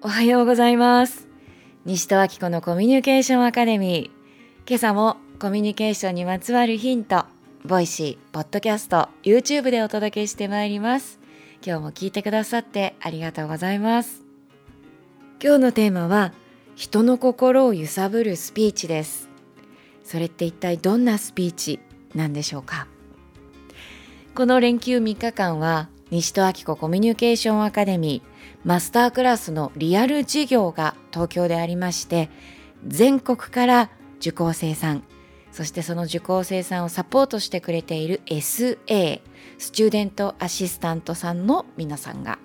おはようございます。西戸明子のコミュニケーションアカデミー。今朝もコミュニケーションにまつわるヒントボイシー、ポッドキャスト、YouTube でお届けしてまいります。今日も聞いてくださってありがとうございます。今日のテーマは人の心を揺さぶるスピーチです。それって一体どんなスピーチなんでしょうか？この連休3日間は西戸明子コミュニケーションアカデミーマスタークラスのリアル授業が東京でありまして全国から受講生さんそしてその受講生さんをサポートしてくれている SA スチューデントアシスタントさんの皆さんが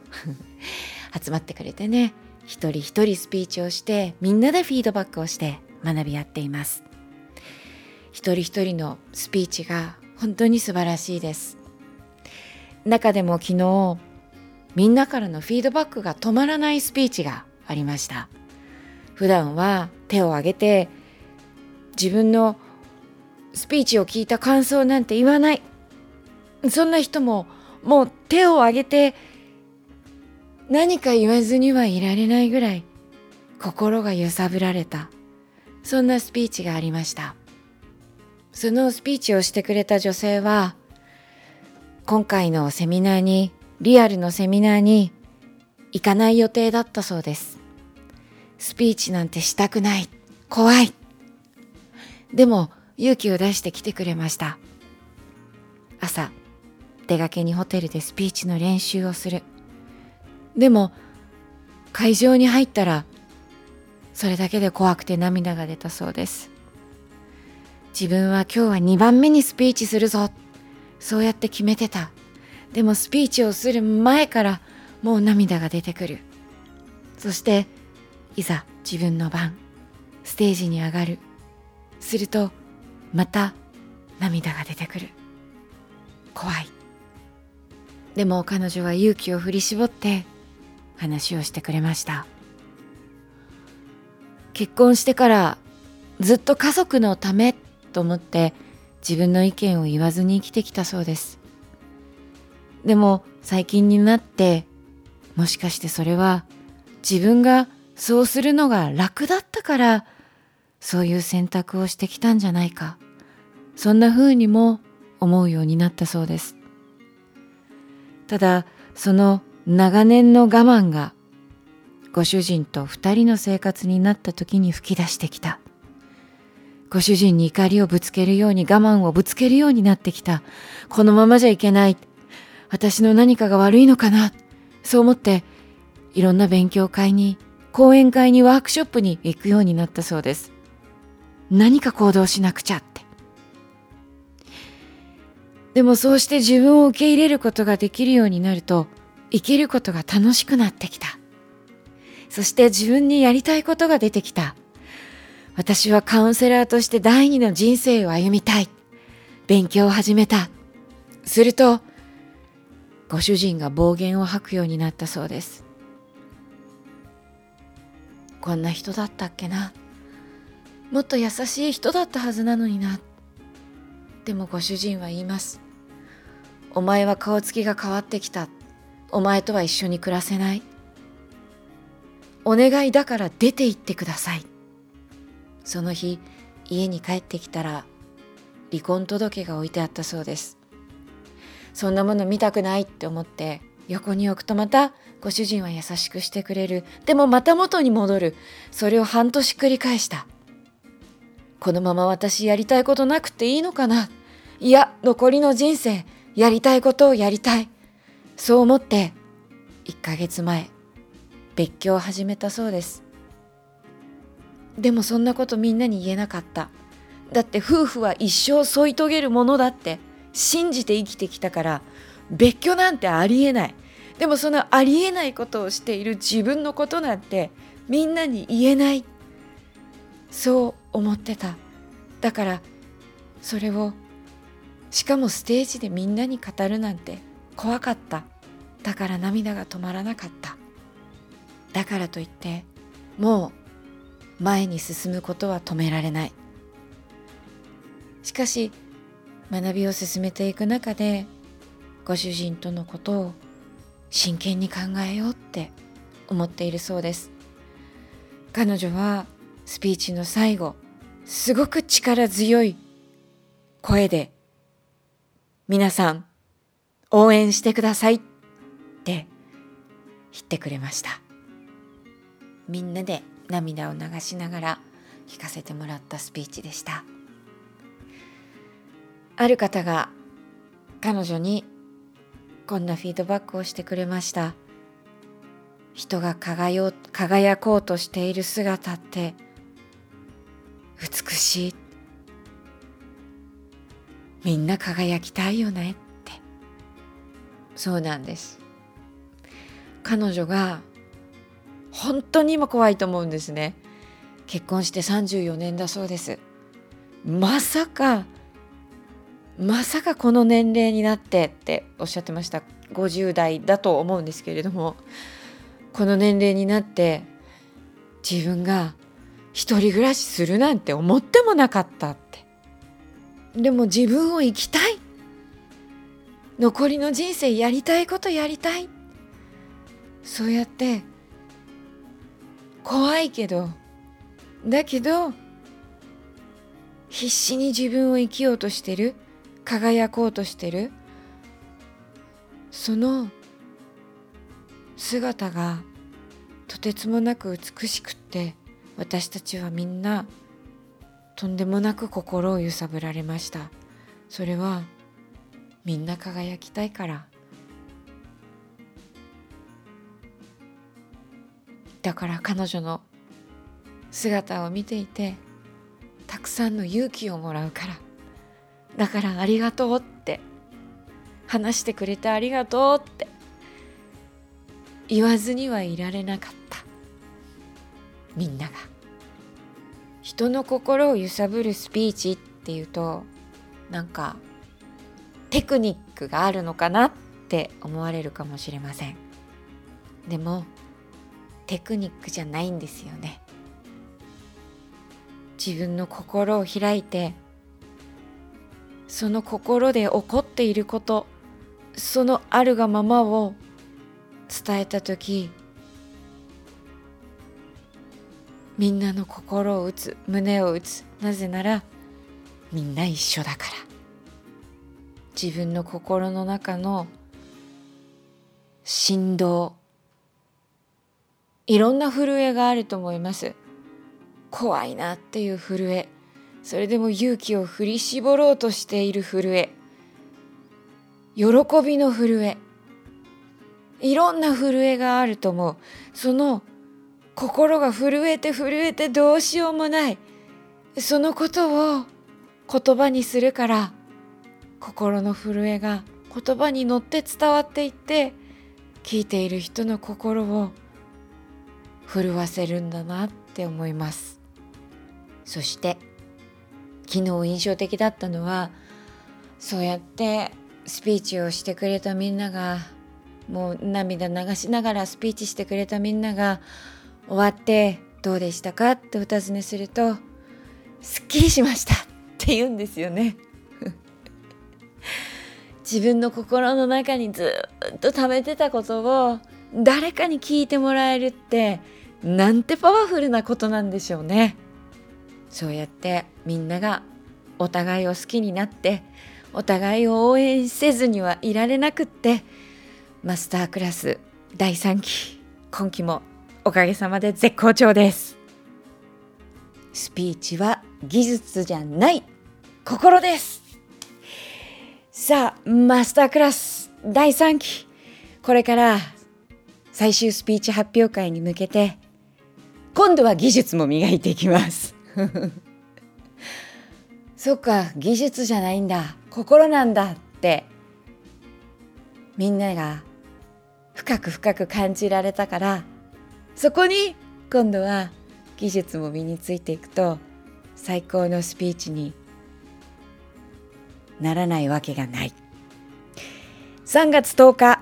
集まってくれてね一人一人スピーチをしてみんなでフィードバックをして学び合っています。一人一人のスピーチが本当に素晴らしいです。中でも昨日みんなからのフィードバックが止まらないスピーチがありました。普段は手を挙げて自分のスピーチを聞いた感想なんて言わない。そんな人ももう手を挙げて何か言わずにはいられないぐらい心が揺さぶられた。そんなスピーチがありました。そのスピーチをしてくれた女性は今回のセミナーにリアルのセミナーに行かない予定だったそうです。スピーチなんてしたくない。怖い。でも勇気を出して来てくれました。朝出かけにホテルでスピーチの練習をする。でも会場に入ったらそれだけで怖くて涙が出たそうです。自分は今日は2番目にスピーチするぞ。そうやって決めてた。でもスピーチをする前からもう涙が出てくる。そしていざ自分の番ステージに上がる。するとまた涙が出てくる。怖い。でも彼女は勇気を振り絞って話をしてくれました。結婚してからずっと家族のためと思って自分の意見を言わずに生きてきたそうです。でも最近になってもしかしてそれは自分がそうするのが楽だったからそういう選択をしてきたんじゃないか。そんな風にも思うようになったそうです。ただその長年の我慢がご主人と二人の生活になった時に吹き出してきた。ご主人に怒りをぶつけるように我慢をぶつけるようになってきた。このままじゃいけない。私の何かが悪いのかな？そう思っていろんな勉強会に講演会にワークショップに行くようになったそうです。何か行動しなくちゃって。でもそうして自分を受け入れることができるようになると生きることが楽しくなってきた。そして自分にやりたいことが出てきた。私はカウンセラーとして第二の人生を歩みたい。勉強を始めた。するとご主人が暴言を吐くようになったそうです。こんな人だったっけな。もっと優しい人だったはずなのにな。でもご主人は言います。お前は顔つきが変わってきた。お前とは一緒に暮らせない。お願いだから出て行ってください。その日家に帰ってきたら離婚届が置いてあったそうです。そんなもの見たくないって思って横に置くとまたご主人は優しくしてくれる。でもまた元に戻る。それを半年繰り返した。このまま私やりたいことなくていいのかな。いや残りの人生やりたいことをやりたい。そう思って1ヶ月前別居を始めたそうです。でもそんなことみんなに言えなかった。だって夫婦は一生添い遂げるものだって。信じて生きてきたから別居なんてありえない。でもそのありえないことをしている自分のことなんてみんなに言えない。そう思ってた。だからそれをしかもステージでみんなに語るなんて怖かった。だから涙が止まらなかった。だからといってもう前に進むことは止められない。しかし学びを進めていく中でご主人とのことを真剣に考えようって思っているそうです。彼女はスピーチの最後すごく力強い声で皆さん応援してくださいって言ってくれました。みんなで涙を流しながら聞かせてもらったスピーチでした。ある方が彼女にこんなフィードバックをしてくれました。人が輝輝こうとしている姿って美しい。みんな輝きたいよねって。そうなんです。彼女が本当に今怖いと思うんですね。結婚して34年だそうです。まさかまさかこの年齢になってっておっしゃってました。50代だと思うんですけれどもこの年齢になって自分が一人暮らしするなんて思ってもなかったって。でも自分を生きたい。残りの人生やりたいことやりたい。そうやって怖いけどだけど必死に自分を生きようとしてる。輝こうとしてる。その姿がとてつもなく美しくって私たちはみんなとんでもなく心を揺さぶられました。それはみんな輝きたいから。だから彼女の姿を見ていてたくさんの勇気をもらうから。だからありがとうって。話してくれてありがとうって。言わずにはいられなかった。みんなが。人の心を揺さぶるスピーチっていうとなんかテクニックがあるのかなって思われるかもしれません。でもテクニックじゃないんですよね。自分の心を開いてその心で起こっていることそのあるがままを伝えた時みんなの心を打つ胸を打つなぜならみんな一緒だから。自分の心の中の振動いろんな震えがあると思います。怖いなっていう震え。それでも勇気を振り絞ろうとしている震え。喜びの震え。いろんな震えがあると思うその心が震えて震えてどうしようもない。そのことを言葉にするから心の震えが言葉に乗って伝わっていって聞いている人の心を震わせるんだなって思います。そして昨日印象的だったのはそうやってスピーチをしてくれたみんながもう涙流しながらスピーチしてくれたみんなが終わってどうでしたか？ってお尋ねするとすっきりしました。って言うんですよね。自分の心の中にずっと溜めてたことを誰かに聞いてもらえるってなんてパワフルなことなんでしょうね。そうやってみんながお互いを好きになってお互いを応援せずにはいられなくってマスタークラス第3期今期もおかげさまで絶好調です。スピーチは技術じゃない心です。さあマスタークラス第3期これから最終スピーチ発表会に向けて今度は技術も磨いていきます。そっか技術じゃないんだ。心なんだって。みんなが深く深く感じられたから。そこに今度は技術も身についていくと最高のスピーチにならないわけがない。3月10日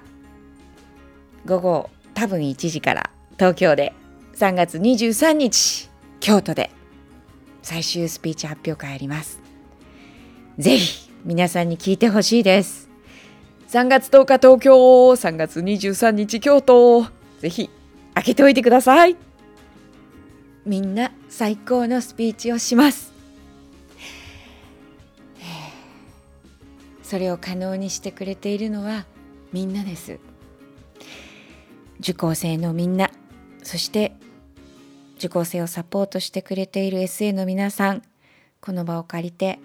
午後多分1時から東京で3月23日京都で最終スピーチ発表会あります。ぜひ皆さんに聞いてほしいです。3月10日東京3月23日京都ぜひ開けておいてください。みんな最高のスピーチをします。それを可能にしてくれているのはみんなです。受講生のみんなそして受講生をサポートしてくれている SA の皆さんこの場を借りて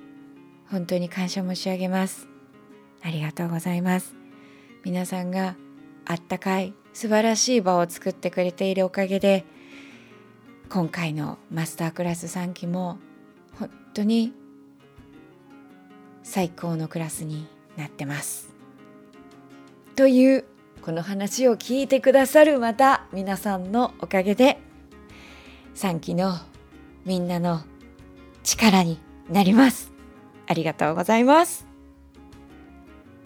本当に感謝申し上げますありがとうございます皆さんがあったかい素晴らしい場を作ってくれているおかげで今回のマスタークラス3期も本当に最高のクラスになってます。というこの話を聞いてくださるまた皆さんのおかげで3期のみんなの力になります。ありがとうございます。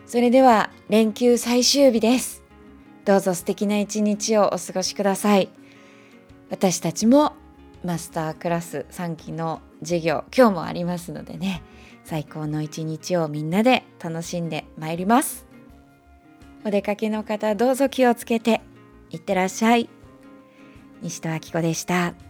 それでは連休最終日です。どうぞ素敵な一日をお過ごしください。私たちもマスタークラス3期の授業今日もありますのでね最高の一日をみんなで楽しんでまいりますお出かけの方どうぞ気をつけていってらっしゃい西戸明子でした。